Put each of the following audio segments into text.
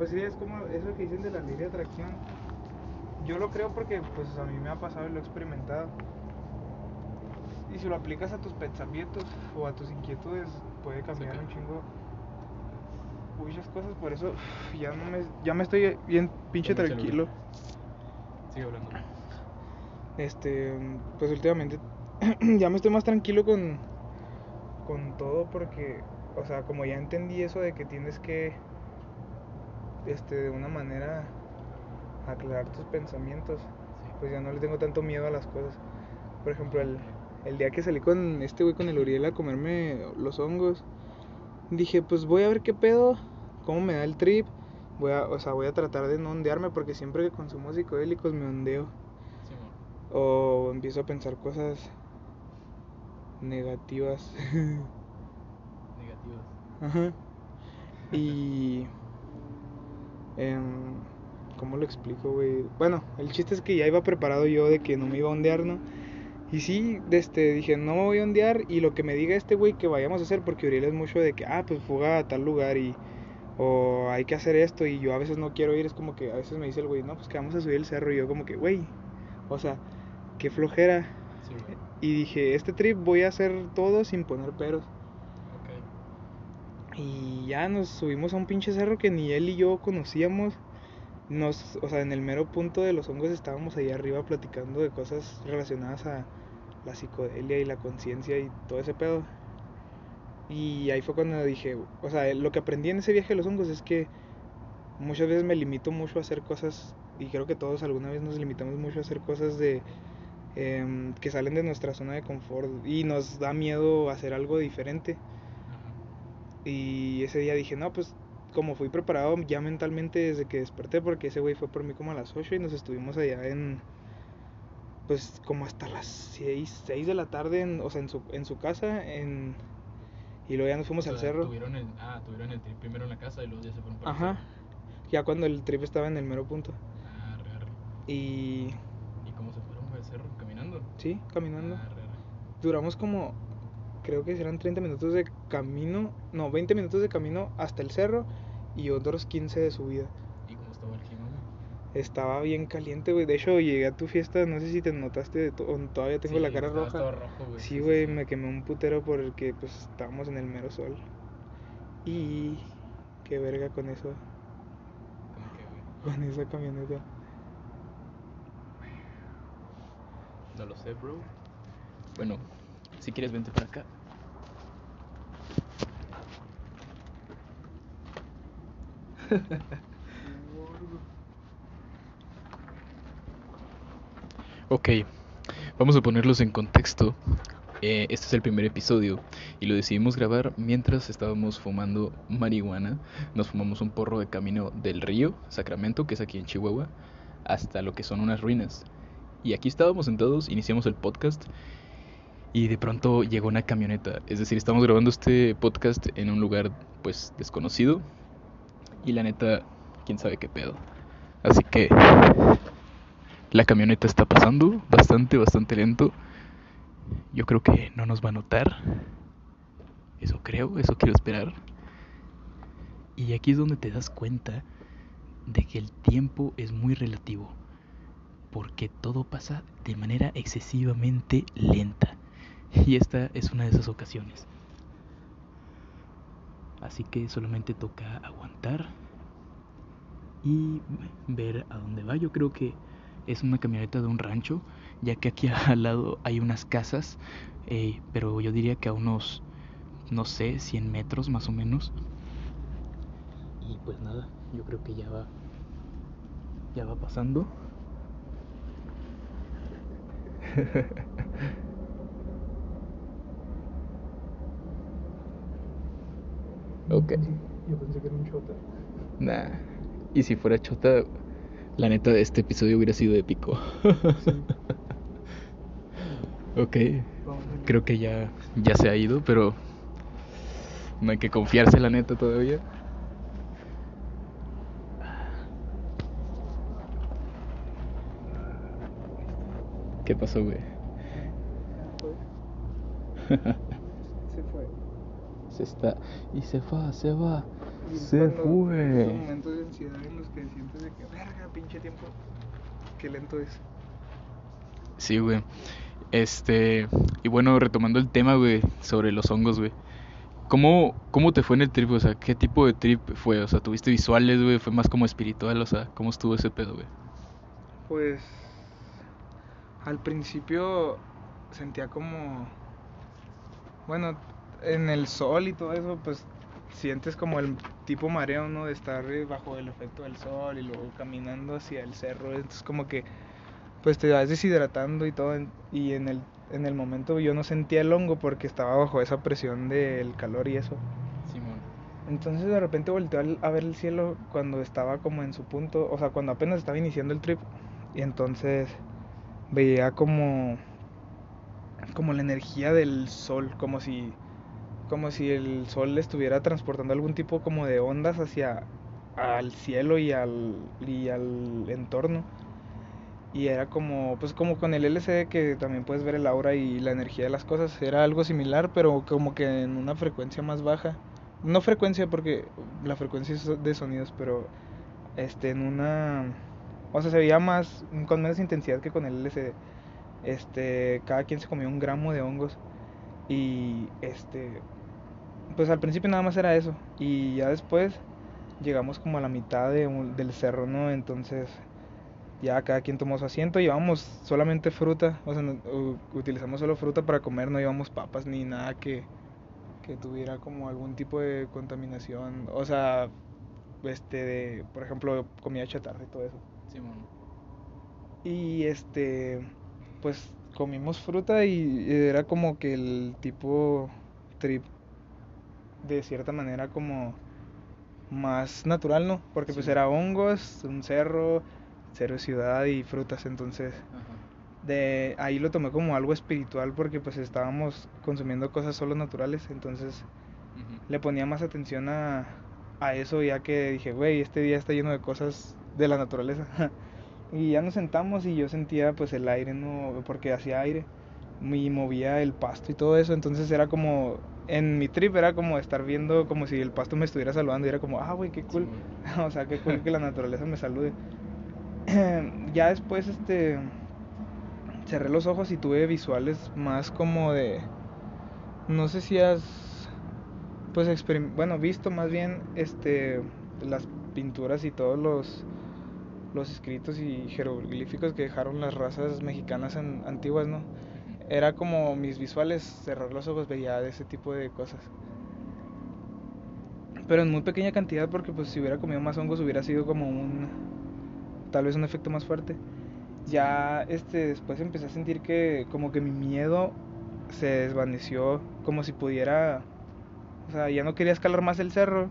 Pues sí, es como eso que dicen de la ley de atracción. Yo lo creo porque pues a mí me ha pasado y lo he experimentado. Y si lo aplicas a tus pensamientos o a tus inquietudes, puede cambiar un chingo muchas cosas. Por eso ya no me, ya me estoy bien pinche tranquilo. Sigue hablando. Este, pues últimamente ya me estoy más tranquilo con, con todo porque, o sea, como ya entendí eso de que tienes que, este, de una manera aclarar tus pensamientos, pues ya no le tengo tanto miedo a las cosas. Por ejemplo, el, el día que salí con este güey, con el Uriel a comerme los hongos, dije, pues voy a ver qué pedo, cómo me da el trip. Voy a, o sea, voy a tratar de no ondearme porque siempre que consumo psicodélicos me ondeo. Sí. O empiezo a pensar cosas negativas. Negativas. Ajá. Y... em, ¿Cómo lo explico, güey? Bueno, el chiste es que ya iba preparado yo de que no me iba a ondear, ¿no? Y sí, este, dije, no me voy a ondear y lo que me diga este güey que vayamos a hacer, porque Uriel es mucho de que, ah, pues fuga a tal lugar y... O hay que hacer esto y yo a veces no quiero ir, es como que a veces me dice el güey, no, pues que vamos a subir el cerro y yo como que, güey, o sea, qué flojera. Sí. Y dije, este trip voy a hacer todo sin poner peros. Y ya nos subimos a un pinche cerro que ni él y yo conocíamos. Nos, o sea, en el mero punto de los hongos estábamos ahí arriba platicando de cosas relacionadas a la psicodelia y la conciencia y todo ese pedo. Y ahí fue cuando dije, o sea, lo que aprendí en ese viaje de los hongos es que muchas veces me limito mucho a hacer cosas, y creo que todos alguna vez nos limitamos mucho a hacer cosas de em, que salen de nuestra zona de confort y nos da miedo hacer algo diferente. Y ese día dije, no, pues como fui preparado ya mentalmente desde que desperté, porque ese güey fue por mí como a las 8 y nos estuvimos allá en, pues como hasta las 6, 6 de la tarde, en- o sea, en su, en su casa, en, y luego ya nos fuimos O al cerro. Tuvieron el, ah, tuvieron el trip primero en la casa y luego ya se fueron para el Ajá, cerro. ya cuando el trip estaba en el mero punto. Ah, arre, arre. Y ¿Y cómo se fueron al cerro? ¿Caminando? sí, caminando. Ah, arre. Duramos como, creo que serán 30 minutos de camino, no, 20 minutos de camino hasta el cerro y otros 15 de subida. ¿Y cómo estaba el clima? Estaba bien caliente, güey. De hecho, llegué a tu fiesta, no sé si te notaste, de to- todavía tengo la cara roja. estaba rojo, güey. Sí, güey, me quemé un putero porque pues estábamos en el mero sol. Y qué verga con eso, ¿Cómo que, güey? con esa camioneta. No lo sé, bro. Bueno, si quieres, vente para acá. Ok, vamos a ponerlos en contexto. Eh, este es el primer episodio y lo decidimos grabar mientras estábamos fumando marihuana. Nos fumamos un porro de camino del río, Sacramento, que es aquí en Chihuahua, hasta lo que son unas ruinas. Y aquí estábamos sentados, iniciamos el podcast y de pronto llegó una camioneta. Es decir, estamos grabando este podcast en un lugar pues desconocido y la neta, quién sabe qué pedo. Así que la camioneta está pasando bastante, bastante lento. Yo creo que no nos va a notar. Eso creo, eso quiero esperar. Y aquí es donde te das cuenta de que el tiempo es muy relativo. Porque todo pasa de manera excesivamente lenta. Y esta es una de esas ocasiones. Así que solamente toca aguantar y ver a dónde va. Yo creo que es una camioneta de un rancho, ya que aquí al lado hay unas casas, eh, pero yo diría que a unos, no sé, 100 metros más o menos. Y pues nada, yo creo que ya va, ya va pasando. ok. Yo pensé que era un chota. Nah. Y si fuera chota, la neta, este episodio hubiera sido épico. ok. Vamos a- Creo que ya, ya se ha ido, pero no hay que confiarse, la neta, todavía. ¿Qué pasó, güey? Se está. Y se va, se va. Y Se cuando- fue. Esos momentos de ansiedad en los que sientes de que, verga, pinche tiempo, qué lento es. Sí, güey. Este, y bueno, retomando el tema, güey, sobre los hongos, güey. ¿Cómo, ¿Cómo te fue en el trip? O sea, ¿qué tipo de trip fue? O sea, ¿tuviste visuales, güey? ¿Fue más como espiritual? O sea, ¿cómo estuvo ese pedo, güey? Pues al principio sentía como, bueno, en el sol y todo eso, pues sientes como el tipo mareo, ¿no? De estar eh, bajo el efecto del sol y luego caminando hacia el cerro. Entonces como que, pues te vas deshidratando y todo. Y en el, en el momento yo no sentía el hongo porque estaba bajo esa presión del calor y eso. Simón. Entonces de repente volteé al- a ver el cielo cuando estaba como en su punto, o sea, cuando apenas estaba iniciando el trip. Y entonces veía como como la energía del sol, como si como si el sol estuviera transportando algún tipo como de ondas hacia al cielo y al y al entorno. Y era como pues como con el LCD que también puedes ver el aura y la energía de las cosas, era algo similar, pero como que en una frecuencia más baja. No frecuencia porque la frecuencia es de sonidos, pero este en una o sea, se veía más con menos intensidad que con el LCD. Este, cada quien se comió un gramo de hongos y este pues al principio nada más era eso y ya después llegamos como a la mitad de un- del cerro, ¿no? Entonces ya cada quien tomó su asiento, llevamos solamente fruta, o sea, no- utilizamos solo fruta para comer, no llevamos papas ni nada que, que tuviera como algún tipo de contaminación, o sea, este, de, por ejemplo, comida chatarra y todo eso. Simón. Y este, pues comimos fruta y era como que el tipo trip de cierta manera como más natural, ¿no? Porque pues era hongos, un cerro, cerro de ciudad y frutas, entonces Ajá. de ahí lo tomé como algo espiritual porque pues estábamos consumiendo cosas solo naturales, entonces le ponía más atención a, a eso ya que dije, güey, este día está lleno de cosas de la naturaleza. y ya nos sentamos y yo sentía pues el aire, ¿no? Porque hacía aire y movía el pasto y todo eso, entonces era como, en mi trip era como estar viendo como si el pasto me estuviera saludando y era como, ah, güey, qué cool. Simón. o sea, qué cool que la naturaleza me salude. ya después, este, cerré los ojos y tuve visuales más como de, no sé si has, pues, bueno, visto más bien, este, las pinturas y todos los, los escritos y jeroglíficos que dejaron las razas mexicanas an- antiguas, ¿no? Era como mis visuales, cerrar los ojos veía ese tipo de cosas. Pero en muy pequeña cantidad porque pues si hubiera comido más hongos hubiera sido como un tal vez un efecto más fuerte. Ya este después empecé a sentir que como que mi miedo se desvaneció como si pudiera o sea, ya no quería escalar más el cerro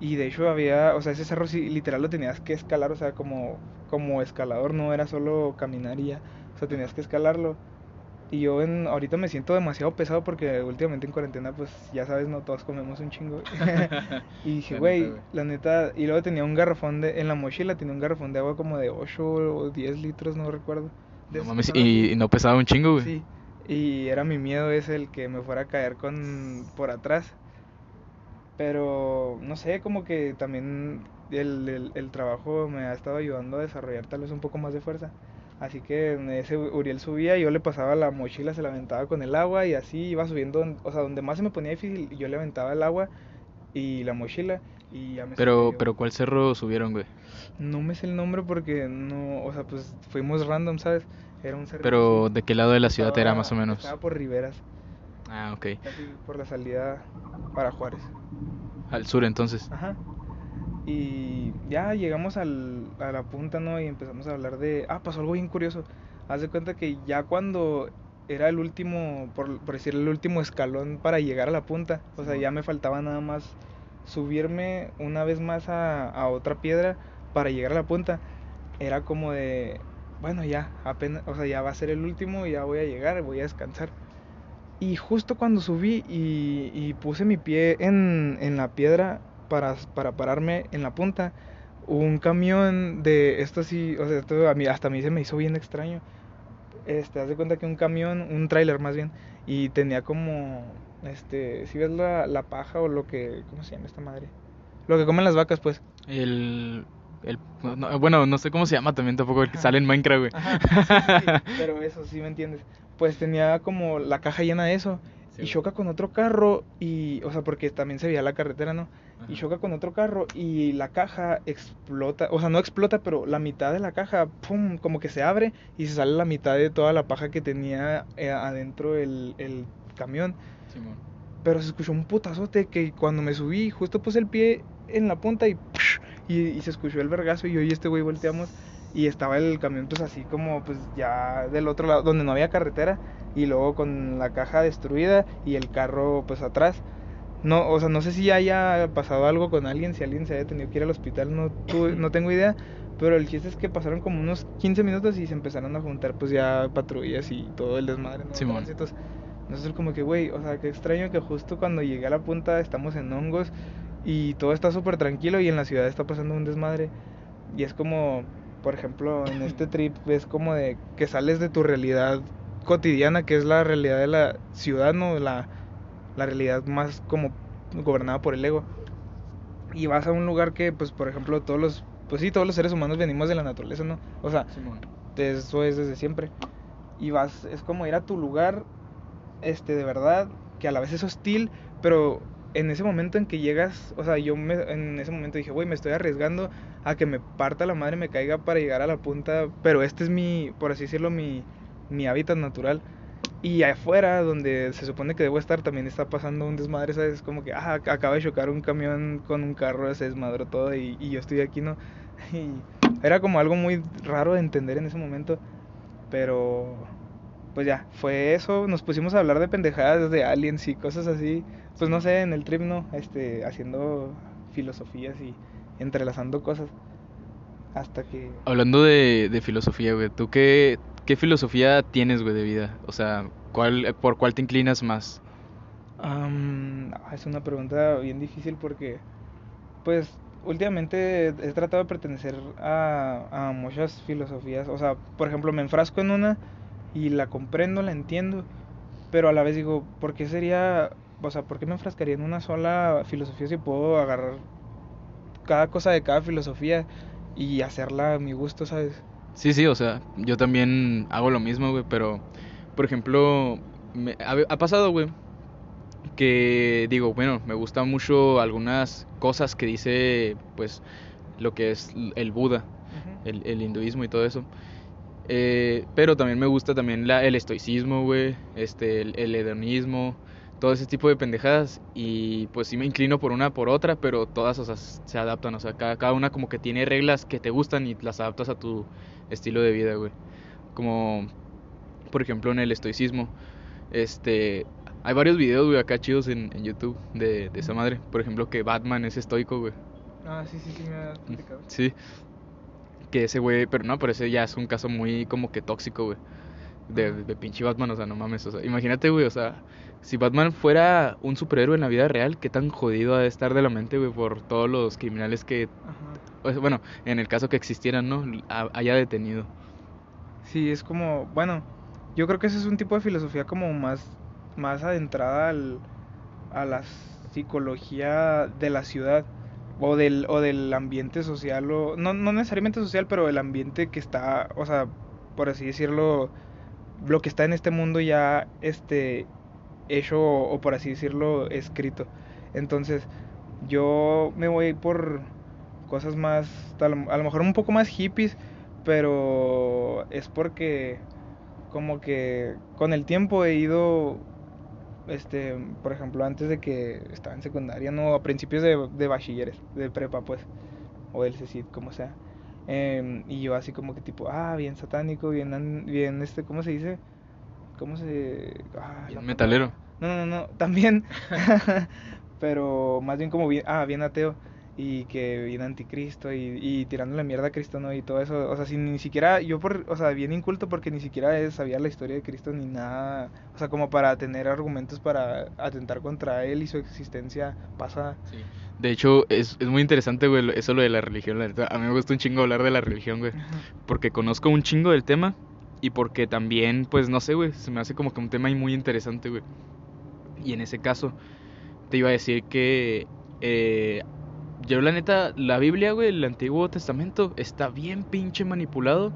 y de hecho había, o sea, ese cerro literal lo tenías que escalar, o sea, como como escalador no era solo caminar y ya, o sea, tenías que escalarlo. Y yo en, ahorita me siento demasiado pesado porque últimamente en cuarentena, pues ya sabes, no todos comemos un chingo. y dije, güey, la neta. Y luego tenía un garrafón de, en la mochila tenía un garrafón de agua como de 8 o 10 litros, no recuerdo. No mames, y, no pesaba un chingo, güey. Sí, y era mi miedo ese el que me fuera a caer con por atrás. Pero no sé, como que también el, el, el trabajo me ha estado ayudando a desarrollar tal vez un poco más de fuerza. Así que en ese Uriel subía, yo le pasaba la mochila, se la aventaba con el agua y así iba subiendo, o sea, donde más se me ponía difícil, yo le aventaba el agua y la mochila y ya me Pero, ¿cuál cerro subieron, güey? No me sé el nombre porque no, o sea, pues fuimos random, ¿sabes? Era un cerrito Pero, así. ¿de qué lado de la ciudad era más o menos? Estaba por Riveras, Ah, ok. casi por la salida para Juárez. Al sur, entonces. Ajá. Y ya llegamos al, a la punta, ¿no? Y empezamos a hablar de... Ah, pasó algo bien curioso. Haz de cuenta que ya cuando era el último, por, por decir, el último escalón para llegar a la punta, o sea, ya me faltaba nada más subirme una vez más a, a otra piedra para llegar a la punta. Era como de, bueno, ya, apenas, o sea, ya va a ser el último, ya voy a llegar, voy a descansar. Y justo cuando subí y, y puse mi pie en, en la piedra para, para pararme en la punta, un camión de esto sí, o sea, esto a mí, hasta a mí se me hizo bien extraño. Este, haz de cuenta que un camión, un tráiler más bien, y tenía como, este, si ves la, la paja o lo que, ¿cómo se llama esta madre? Lo que comen las vacas, pues. El... el no, bueno, no sé cómo se llama también tampoco, el que sale en Minecraft, güey. Ajá, sí, sí, sí, pero eso sí me entiendes. Pues tenía como la caja llena de eso. Sí, y choca con otro carro y, o sea, porque también se veía la carretera, ¿no? Y choca con otro carro y la caja explota, o sea, no explota, pero la mitad de la caja, pum, como que se abre y se sale la mitad de toda la paja que tenía eh, adentro el, el camión. Pero se escuchó un putazote que cuando me subí, justo puse el pie en la punta y, ¡push! y, y se escuchó el vergazo y yo y este güey volteamos y estaba el camión pues así como pues ya del otro lado donde no había carretera y luego con la caja destruida y el carro pues atrás. No, o sea, no sé si haya pasado algo con alguien, si alguien se haya tenido que ir al hospital, no, tuve- no tengo idea. Pero el chiste es que pasaron como unos 15 minutos y se empezaron a juntar pues ya patrullas y todo el desmadre, ¿no? Simón. Entonces como que, güey, o sea, qué extraño que justo cuando llegué a la punta estamos en hongos y todo está súper tranquilo y en la ciudad está pasando un desmadre. Y es como, por ejemplo, en este trip es como de que sales de tu realidad cotidiana, que es la realidad de la ciudad, ¿no? La, la realidad más como gobernada por el ego. Y vas a un lugar que, pues, por ejemplo, todos los, pues sí, todos los seres humanos venimos de la naturaleza, ¿no? O sea, eso es desde siempre. Y vas, es como ir a tu lugar, este, de verdad, que a la vez es hostil, pero en ese momento en que llegas, o sea, yo me, en ese momento dije, güey, me estoy arriesgando a que me parta la madre, me caiga para llegar a la punta, pero este es mi, por así decirlo, mi, mi hábitat natural. Y afuera, donde se supone que debo estar, también está pasando un desmadre, ¿sabes? Como que, ah, acaba de chocar un camión con un carro, se desmadró todo y, y yo estoy aquí, ¿no? Y era como algo muy raro de entender en ese momento. Pero, pues ya, fue eso. Nos pusimos a hablar de pendejadas de aliens y cosas así. Pues no sé, en el trip, ¿no? Este, haciendo filosofías y entrelazando cosas. Hasta que... Hablando de, de filosofía, güey, ¿tú qué, qué filosofía tienes, güey, de vida? O sea, ¿cuál, ¿por cuál te inclinas más? Ah, es una pregunta bien difícil porque, pues, últimamente he tratado de pertenecer a, a muchas filosofías. O sea, por ejemplo, me enfrasco en una y la comprendo, la entiendo, pero a la vez digo, ¿por qué sería, o sea, por qué me enfrascaría en una sola filosofía si puedo agarrar cada cosa de cada filosofía y hacerla a mi gusto, ¿sabes? Sí, sí, o sea, yo también hago lo mismo, güey, pero, por ejemplo, me, ha, ha pasado, güey, que digo, bueno, me gustan mucho algunas cosas que dice, pues, lo que es el Buda, el, el hinduismo y todo eso. Eh, pero también me gusta también la, el estoicismo, güey, este, el, el hedonismo, todo ese tipo de pendejadas. Y pues sí me inclino por una por otra, pero todas, o sea, se adaptan. O sea, cada, cada una como que tiene reglas que te gustan y las adaptas a tu estilo de vida, güey. Como, por ejemplo, en el estoicismo, este, hay varios videos, güey, acá chidos en, en YouTube de, de esa madre. Por ejemplo, que Batman es estoico, güey. Ah, sí, sí, sí, me ha. Sí. Que ese güey, pero no, pero ese ya es un caso muy como que tóxico, güey. De, de pinche Batman, o sea, no mames, o sea, imagínate, güey, o sea, si Batman fuera un superhéroe en la vida real, qué tan jodido ha de estar de la mente, güey, por todos los criminales que, sea, bueno, en el caso que existieran, ¿no? Ha- haya detenido. Sí, es como, bueno, yo creo que ese es un tipo de filosofía como más, más adentrada al, a la psicología de la ciudad o del, o del ambiente social, o no, no necesariamente social, pero el ambiente que está, o sea, por así decirlo, lo que está en este mundo ya este, hecho o, o por así decirlo, escrito. Entonces, yo me voy por cosas más, lo, a lo mejor un poco más hippies, pero es porque como que con el tiempo he ido, este, por ejemplo, antes de que estaba en secundaria, no, a principios de, de bachilleres, de prepa, pues, o del CECID, como sea. Em, y yo así como que tipo, ah, bien satánico, bien, bien, este, ¿cómo se dice? ¿Cómo se...? Ah, Bien metalero. No, no, no, también, pero más bien como bien, ah, bien ateo y que bien anticristo y, y tirándole mierda a Cristo, ¿no? Y todo eso, o sea, sin ni siquiera, yo por, o sea, bien inculto porque ni siquiera eh, sabía la historia de Cristo ni nada, o sea, como para tener argumentos para atentar contra él y su existencia pasada. Sí. De hecho, es, es muy interesante, güey, eso lo de la religión, la neta. A mí me gusta un chingo hablar de la religión, güey. Porque conozco un chingo del tema y porque también, pues, no sé, güey, se me hace como que un tema muy interesante, güey. Y en ese caso, te iba a decir que eh, yo la neta, la Biblia, güey, el Antiguo Testamento, está bien pinche manipulado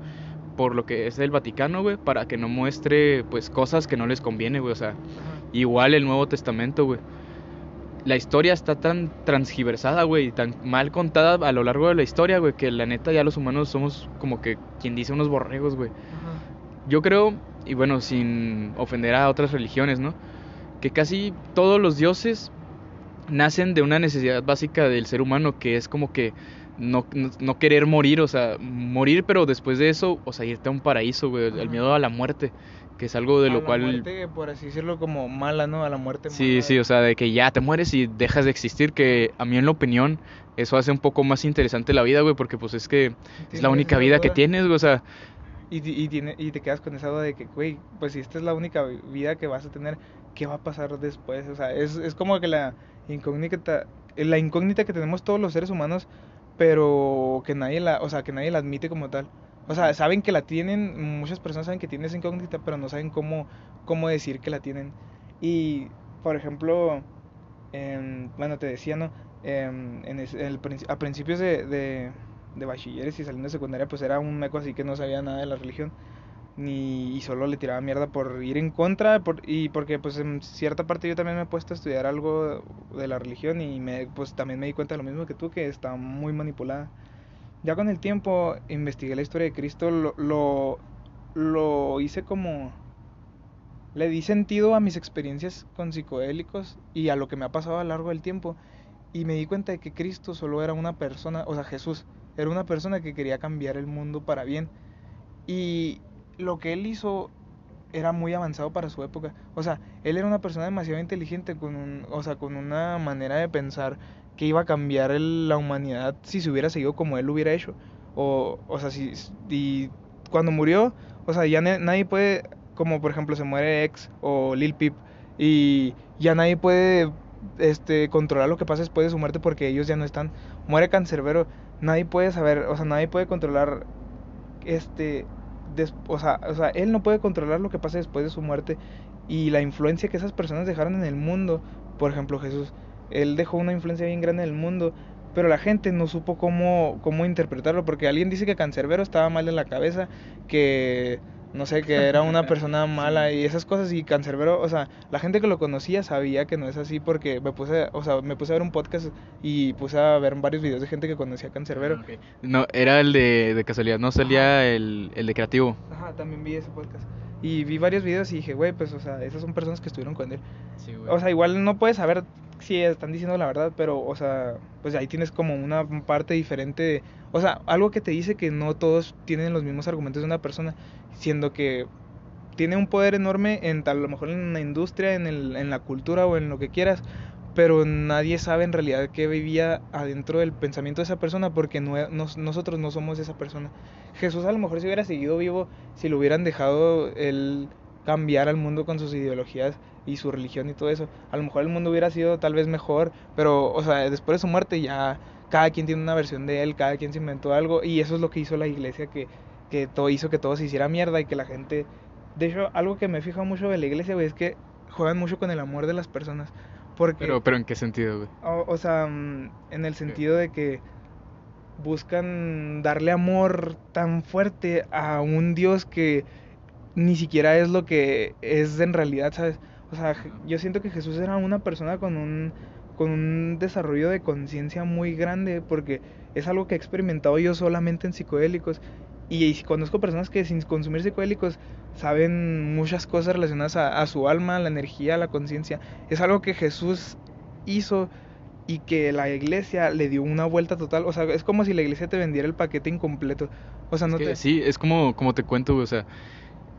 por lo que es el Vaticano, güey, para que no muestre, pues, cosas que no les conviene, güey, o sea, igual el Nuevo Testamento, güey. La historia está tan transgiversada, güey, tan mal contada a lo largo de la historia, güey, que la neta ya los humanos somos como que quien dice unos borregos, güey. Yo creo, y bueno, sin ofender a otras religiones, ¿no? Que casi todos los dioses nacen de una necesidad básica del ser humano, que es como que no, no, querer morir, o sea, morir, pero después de eso, o sea, irte a un paraíso, güey, el miedo a la muerte, que es algo de lo cual... Muerte, por así decirlo, como mala, ¿no? A la muerte. Sí, sí, o sea, de que ya te mueres y dejas de existir, que a mí en la opinión eso hace un poco más interesante la vida, güey, porque pues es que es la única vida que tienes, güey, o sea... Y, y, tiene, y te quedas con esa duda de que, güey, pues si esta es la única vida que vas a tener, ¿qué va a pasar después? O sea, es, es como que la incógnita, la incógnita que tenemos todos los seres humanos, pero que nadie la, o sea, que nadie la admite como tal. O sea, saben que la tienen, muchas personas saben que tienen esa incógnita, pero no saben cómo, cómo decir que la tienen. Y, por ejemplo, bueno, te decía, ¿no? en el, a principios de, de, de bachilleres y saliendo de secundaria, pues era un meco así que no sabía nada de la religión ni y solo le tiraba mierda por ir en contra por, y porque pues en cierta parte yo también me he puesto a estudiar algo de la religión y me pues también me di cuenta de lo mismo que tú que está muy manipulada ya con el tiempo investigué la historia de Cristo lo, lo, lo hice como le di sentido a mis experiencias con psicodélicos y a lo que me ha pasado a lo largo del tiempo. Y me di cuenta de que Cristo solo era una persona o sea Jesús era una persona que quería cambiar el mundo para bien. Y lo que él hizo era muy avanzado para su época. O sea, él era una persona demasiado inteligente con un, o sea, con una manera de pensar que iba a cambiar la humanidad si se hubiera seguido como él lo hubiera hecho. O, o sea, si y cuando murió, o sea, ya nadie puede, como por ejemplo se muere X o Lil Peep y ya nadie puede este controlar lo que pasa después de su muerte porque ellos ya no están. Muere Cancerbero, nadie puede saber, o sea, nadie puede controlar este o, sea, o sea, él no puede controlar lo que pasa después de su muerte y la influencia que esas personas dejaron en el mundo. Por ejemplo, Jesús, él dejó una influencia bien grande en el mundo, pero la gente no supo cómo, cómo interpretarlo, porque alguien dice que Cancerbero estaba mal en la cabeza, que no sé, que era una persona mala y esas cosas y cancerbero, o sea, la gente que lo conocía sabía que no es así porque me puse, o sea, me puse a ver un podcast y puse a ver varios videos de gente que conocía a cancerbero. Ah, no, era el de, de casualidad, no salía el, el de creativo. Ajá, también vi ese podcast. Y vi varios videos y dije, güey, pues, o sea, esas son personas que estuvieron con él. Sí, o sea, igual no puedes saber si están diciendo la verdad, pero, o sea, pues ahí tienes como una parte diferente. o sea, algo que te dice que no todos tienen los mismos argumentos de una persona, siendo que tiene un poder enorme en tal, a lo mejor en la industria, en, el, en la cultura o en lo que quieras, pero nadie sabe en realidad qué vivía adentro del pensamiento de esa persona porque nosotros no somos esa persona. Jesús a lo mejor si hubiera seguido vivo, si lo hubieran dejado él cambiar al mundo con sus ideologías y su religión y todo eso, a lo mejor el mundo hubiera sido tal vez mejor, pero o sea, después de su muerte ya cada quien tiene una versión de él, cada quien se inventó algo y eso es lo que hizo la iglesia que, que todo hizo que todo se hiciera mierda y que la gente... De hecho, algo que me he fijado mucho de la iglesia, güey, es que juegan mucho con el amor de las personas. Porque, pero, pero ¿en qué sentido, güey? O, sea, mm, en el sentido de que buscan darle amor tan fuerte a un Dios que ni siquiera es lo que es en realidad, ¿sabes? O sea, yo siento que Jesús era una persona con un, con un desarrollo de conciencia muy grande porque es algo que he experimentado yo solamente en psicodélicos y, conozco personas que sin consumir psicodélicos saben muchas cosas relacionadas a, su alma, la energía, la conciencia. Es algo que Jesús hizo y que la iglesia le dio una vuelta total. O sea, es como si la iglesia te vendiera el paquete incompleto. O sea, no te... Sí, es como, como te cuento, o sea,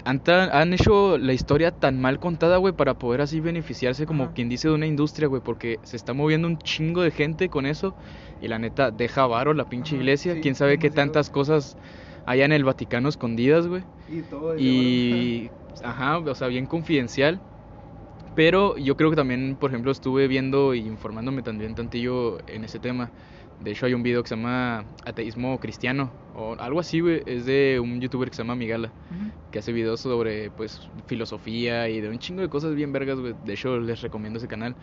han, han, hecho la historia tan mal contada, güey, para poder así beneficiarse como quien dice de una industria, güey, porque se está moviendo un chingo de gente con eso y la neta deja varo la pinche iglesia, quién sabe qué tantas cosas allá en el Vaticano escondidas, güey. Y todo. Y, ajá, o sea, bien confidencial. Pero yo creo que también, por ejemplo, estuve viendo y informándome también tantillo en ese tema. De hecho, hay un video que se llama Ateísmo Cristiano, o algo así, güey. Es de un youtuber que se llama Migala, que hace videos sobre, pues, filosofía y de un chingo de cosas bien vergas, güey. De hecho, les recomiendo ese canal.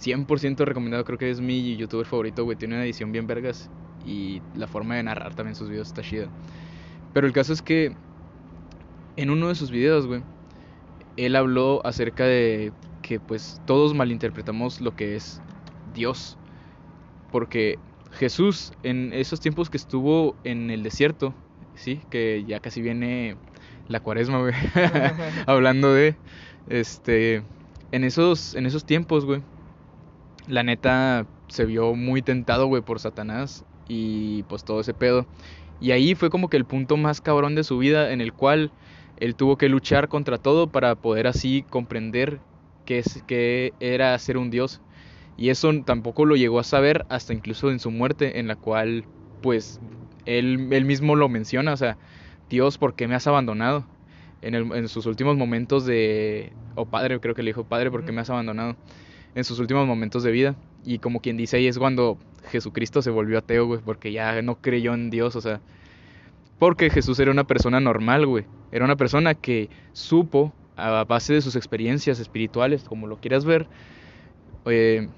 100% recomendado, creo que es mi youtuber favorito, güey. Tiene una edición bien vergas y la forma de narrar también sus videos está chida. Pero el caso es que en uno de sus videos, güey, él habló acerca de que pues todos malinterpretamos lo que es Dios. Porque Jesús en esos tiempos que estuvo en el desierto, sí, que ya casi viene la cuaresma, güey. Hablando de este en esos en esos tiempos, güey. La neta se vio muy tentado, güey, por Satanás y pues todo ese pedo. Y ahí fue como que el punto más cabrón de su vida en el cual él tuvo que luchar contra todo para poder así comprender qué, es, qué era ser un dios. Y eso tampoco lo llegó a saber hasta incluso en su muerte, en la cual pues él, él mismo lo menciona, o sea, Dios, ¿por qué me has abandonado? En, el, en sus últimos momentos de... O oh, padre, creo que le dijo, padre, ¿por qué me has abandonado? En sus últimos momentos de vida. Y como quien dice ahí es cuando Jesucristo se volvió ateo, güey, porque ya no creyó en Dios, o sea... Porque Jesús era una persona normal, güey. Era una persona que supo, a base de sus experiencias espirituales, como lo quieras ver, eh,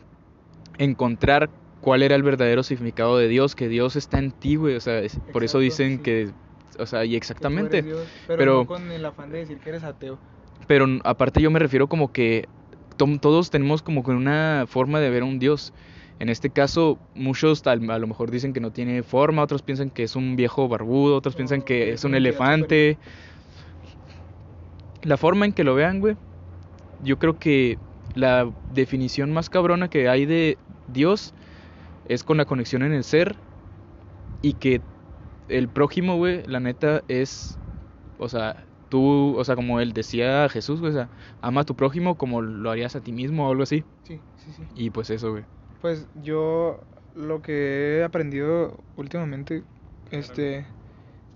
encontrar cuál era el verdadero significado de Dios, que Dios está en ti, güey. O sea, por eso dicen que, o sea, y exactamente. pero, no con el afán de decir que eres ateo. Pero aparte yo me refiero como que todos tenemos como que una forma de ver a un Dios. En este caso, muchos a lo mejor dicen que no tiene forma, otros piensan que es un viejo barbudo, otros piensan que es un elefante. La forma en que lo vean, güey, yo creo que la definición más cabrona que hay de Dios es con la conexión en el ser y que el prójimo, güey, la neta es, o sea, tú, o sea, como él decía Jesús, güey, o sea, ama a tu prójimo como lo harías a ti mismo o algo así. Sí, sí, sí. Y pues eso, güey. Pues yo lo que he aprendido últimamente, este,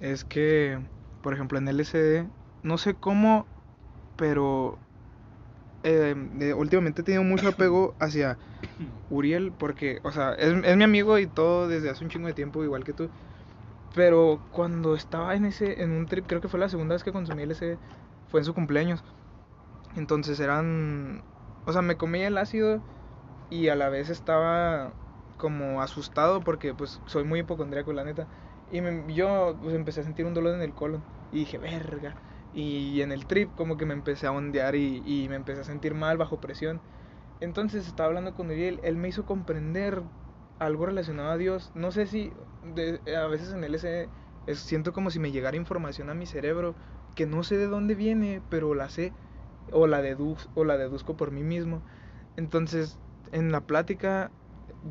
es que, por ejemplo, en LCD, no sé cómo, pero eh, últimamente he tenido mucho apego hacia Uriel porque, o sea, es, mi amigo y todo desde hace un chingo de tiempo, igual que tú. Pero cuando estaba en ese, en un trip, creo que fue la segunda vez que consumí ese, fue en su cumpleaños. Entonces eran, o sea, me comía el ácido y a la vez estaba como asustado porque pues soy muy hipocondríaco, la neta. Y yo pues, empecé a sentir un dolor en el colon y dije, verga. Y en el trip como que me empecé a ondear y, me empecé a sentir mal bajo presión. Entonces estaba hablando con Uriel, él me hizo comprender algo relacionado a Dios. No sé si a veces en él siento como si me llegara información a mi cerebro que no sé de dónde viene, pero la sé o la deduz, o la deduzco por mí mismo. Entonces, en la plática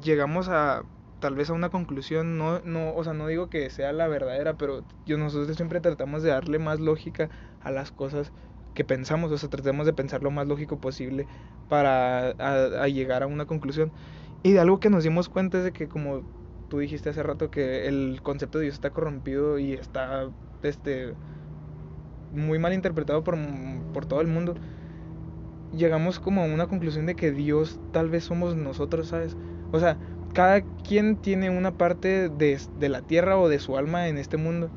llegamos a tal vez a una conclusión, no no, o sea, no digo que sea la verdadera, pero yo nosotros siempre tratamos de darle más lógica a las cosas que pensamos, o sea, tratemos de pensar lo más lógico posible para llegar a una conclusión. Y de algo que nos dimos cuenta es de que como tú dijiste hace rato que el concepto de Dios está corrompido y está este muy mal interpretado por, por todo el mundo. Llegamos como a una conclusión de que Dios tal vez somos nosotros, ¿sabes? O sea, cada quien tiene una parte de, de la tierra o de su alma en este mundo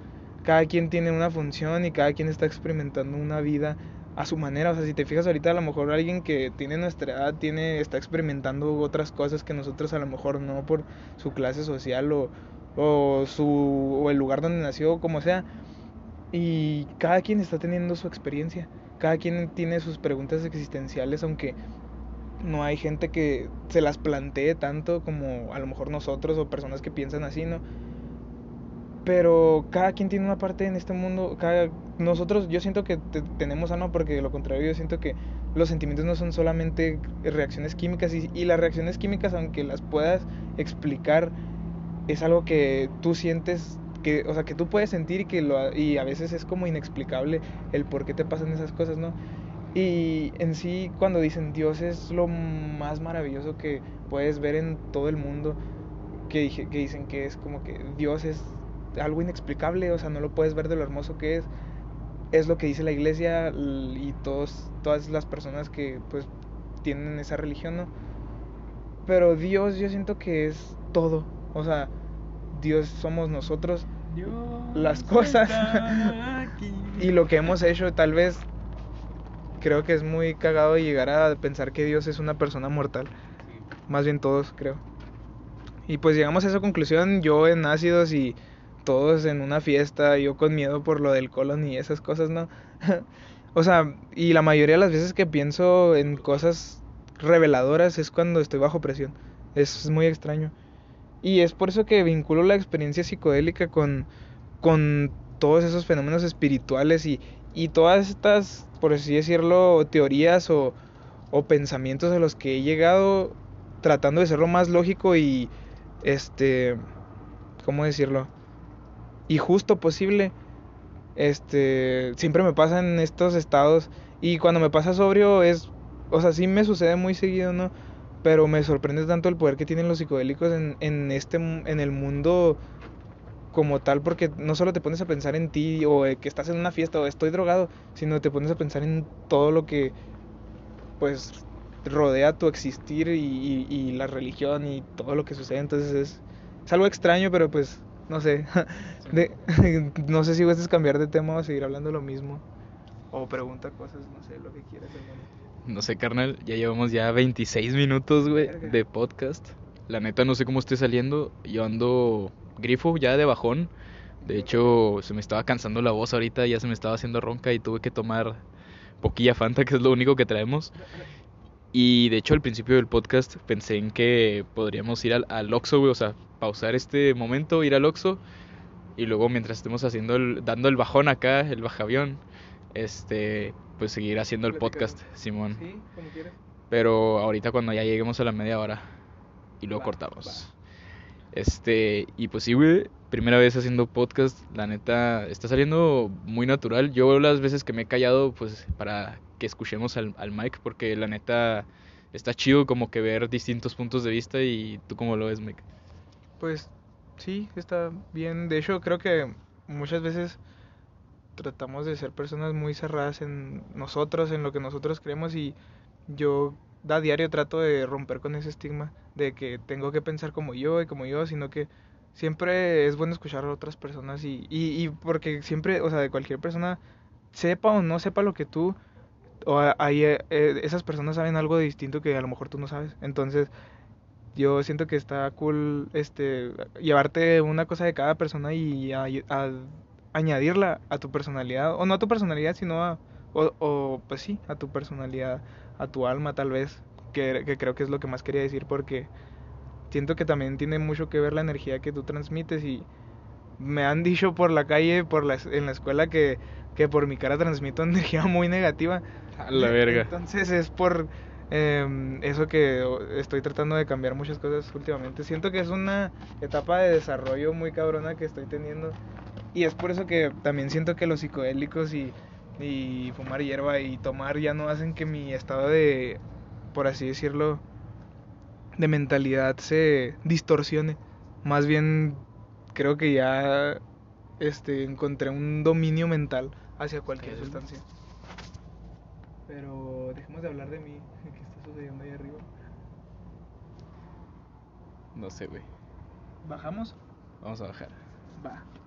cada quien tiene una función y cada quien está experimentando una vida a su manera. O sea, si te fijas ahorita a lo mejor alguien que tiene nuestra edad tiene, está experimentando otras cosas que nosotros a lo mejor no por su clase social o, o, su, o el lugar donde nació, como sea. Y cada quien está teniendo su experiencia. Cada quien tiene sus preguntas existenciales, aunque no hay gente que se las plantee tanto como a lo mejor nosotros o personas que piensan así, ¿no? Pero cada quien tiene una parte en este mundo, cada, nosotros yo siento que tenemos alma porque lo contrario yo siento que los sentimientos no son solamente reacciones químicas y, y, las reacciones químicas aunque las puedas explicar es algo que tú sientes que o sea que tú puedes sentir y que lo y a veces es como inexplicable el por qué te pasan esas cosas no y en sí cuando dicen Dios es lo más maravilloso que puedes ver en todo el mundo que, que dicen que es como que Dios es algo inexplicable, o sea, no lo puedes ver de lo hermoso que es. Es lo que dice la iglesia y todos, todas las personas que pues tienen esa religión, ¿no? Pero Dios yo siento que es todo, o sea, Dios somos nosotros, Dios las cosas y lo que hemos hecho tal vez creo que es muy cagado llegar a pensar que Dios es una persona mortal. más bien todos, creo. Y pues llegamos a esa conclusión, yo en ácidos y todos en una fiesta, yo con miedo por lo del colon y esas cosas, ¿no? o sea, y la mayoría de las veces que pienso en cosas reveladoras es cuando estoy bajo presión. Es muy extraño. Y es por eso que vinculo la experiencia psicodélica con, con todos esos fenómenos espirituales y, y todas estas, por así decirlo, teorías o, o pensamientos a los que he llegado tratando de ser lo más lógico y, este, ¿cómo decirlo? Y justo posible. Este, siempre me pasa en estos estados y cuando me pasa sobrio es, o sea, sí me sucede muy seguido, ¿no? Pero me sorprende tanto el poder que tienen los psicodélicos en, en este, en el mundo como tal, porque no solo te pones a pensar en ti o que estás en una fiesta o estoy drogado, sino te pones a pensar en todo lo que, pues, rodea tu existir y, y, y la religión y todo lo que sucede. Entonces es, es algo extraño, pero pues, no sé. De, no sé si gustes cambiar de tema o seguir hablando lo mismo. O pregunta cosas, no sé, lo que quieras, hermano. No sé, carnal, ya llevamos ya 26 minutos, güey, de podcast. La neta no sé cómo esté saliendo. Yo ando grifo ya de bajón. De hecho, se me estaba cansando la voz ahorita, ya se me estaba haciendo ronca y tuve que tomar poquilla Fanta, que es lo único que traemos. Y de hecho al principio del podcast pensé en que podríamos ir al, al Oxxo, güey, o sea, pausar este momento, ir al Oxxo y luego mientras estemos haciendo el, dando el bajón acá, el bajavión, este, pues seguir haciendo el podcast, Simón. Sí, como quieras. Pero ahorita cuando ya lleguemos a la media hora y luego Va, cortamos. Este, y pues sí, güey, primera vez haciendo podcast, la neta, está saliendo muy natural. Yo las veces que me he callado, pues para que escuchemos al, al Mike, porque la neta está chido como que ver distintos puntos de vista y tú cómo lo ves, Mike. Pues sí, está bien. De hecho, creo que muchas veces tratamos de ser personas muy cerradas en nosotros, en lo que nosotros creemos y yo a diario trato de romper con ese estigma de que tengo que pensar como yo y como yo, sino que siempre es bueno escuchar a otras personas y, y, y porque siempre, o sea, de cualquier persona, sepa o no sepa lo que tú, o ahí eh, esas personas saben algo distinto que a lo mejor tú no sabes. Entonces, yo siento que está cool este llevarte una cosa de cada persona y a- a- añadirla a tu personalidad, o no a tu personalidad, sino a, o, o, pues sí, a tu personalidad, a tu alma tal vez, que, que creo que es lo que más quería decir porque siento que también tiene mucho que ver la energía que tú transmites y me han dicho por la calle, por la, en la escuela que, que por mi cara transmito energía muy negativa. A la verga. Entonces es por em, eso que estoy tratando de cambiar muchas cosas últimamente. Siento que es una etapa de desarrollo muy cabrona que estoy teniendo. Y es por eso que también siento que los psicodélicos y, y fumar hierba y tomar ya no hacen que mi estado de, por así decirlo, de mentalidad se distorsione. Más bien creo que ya este encontré un dominio mental hacia cualquier sustancia. Pero dejemos de hablar de mí, ¿qué está sucediendo ahí arriba? No sé, güey. ¿Bajamos? Vamos a bajar. Va.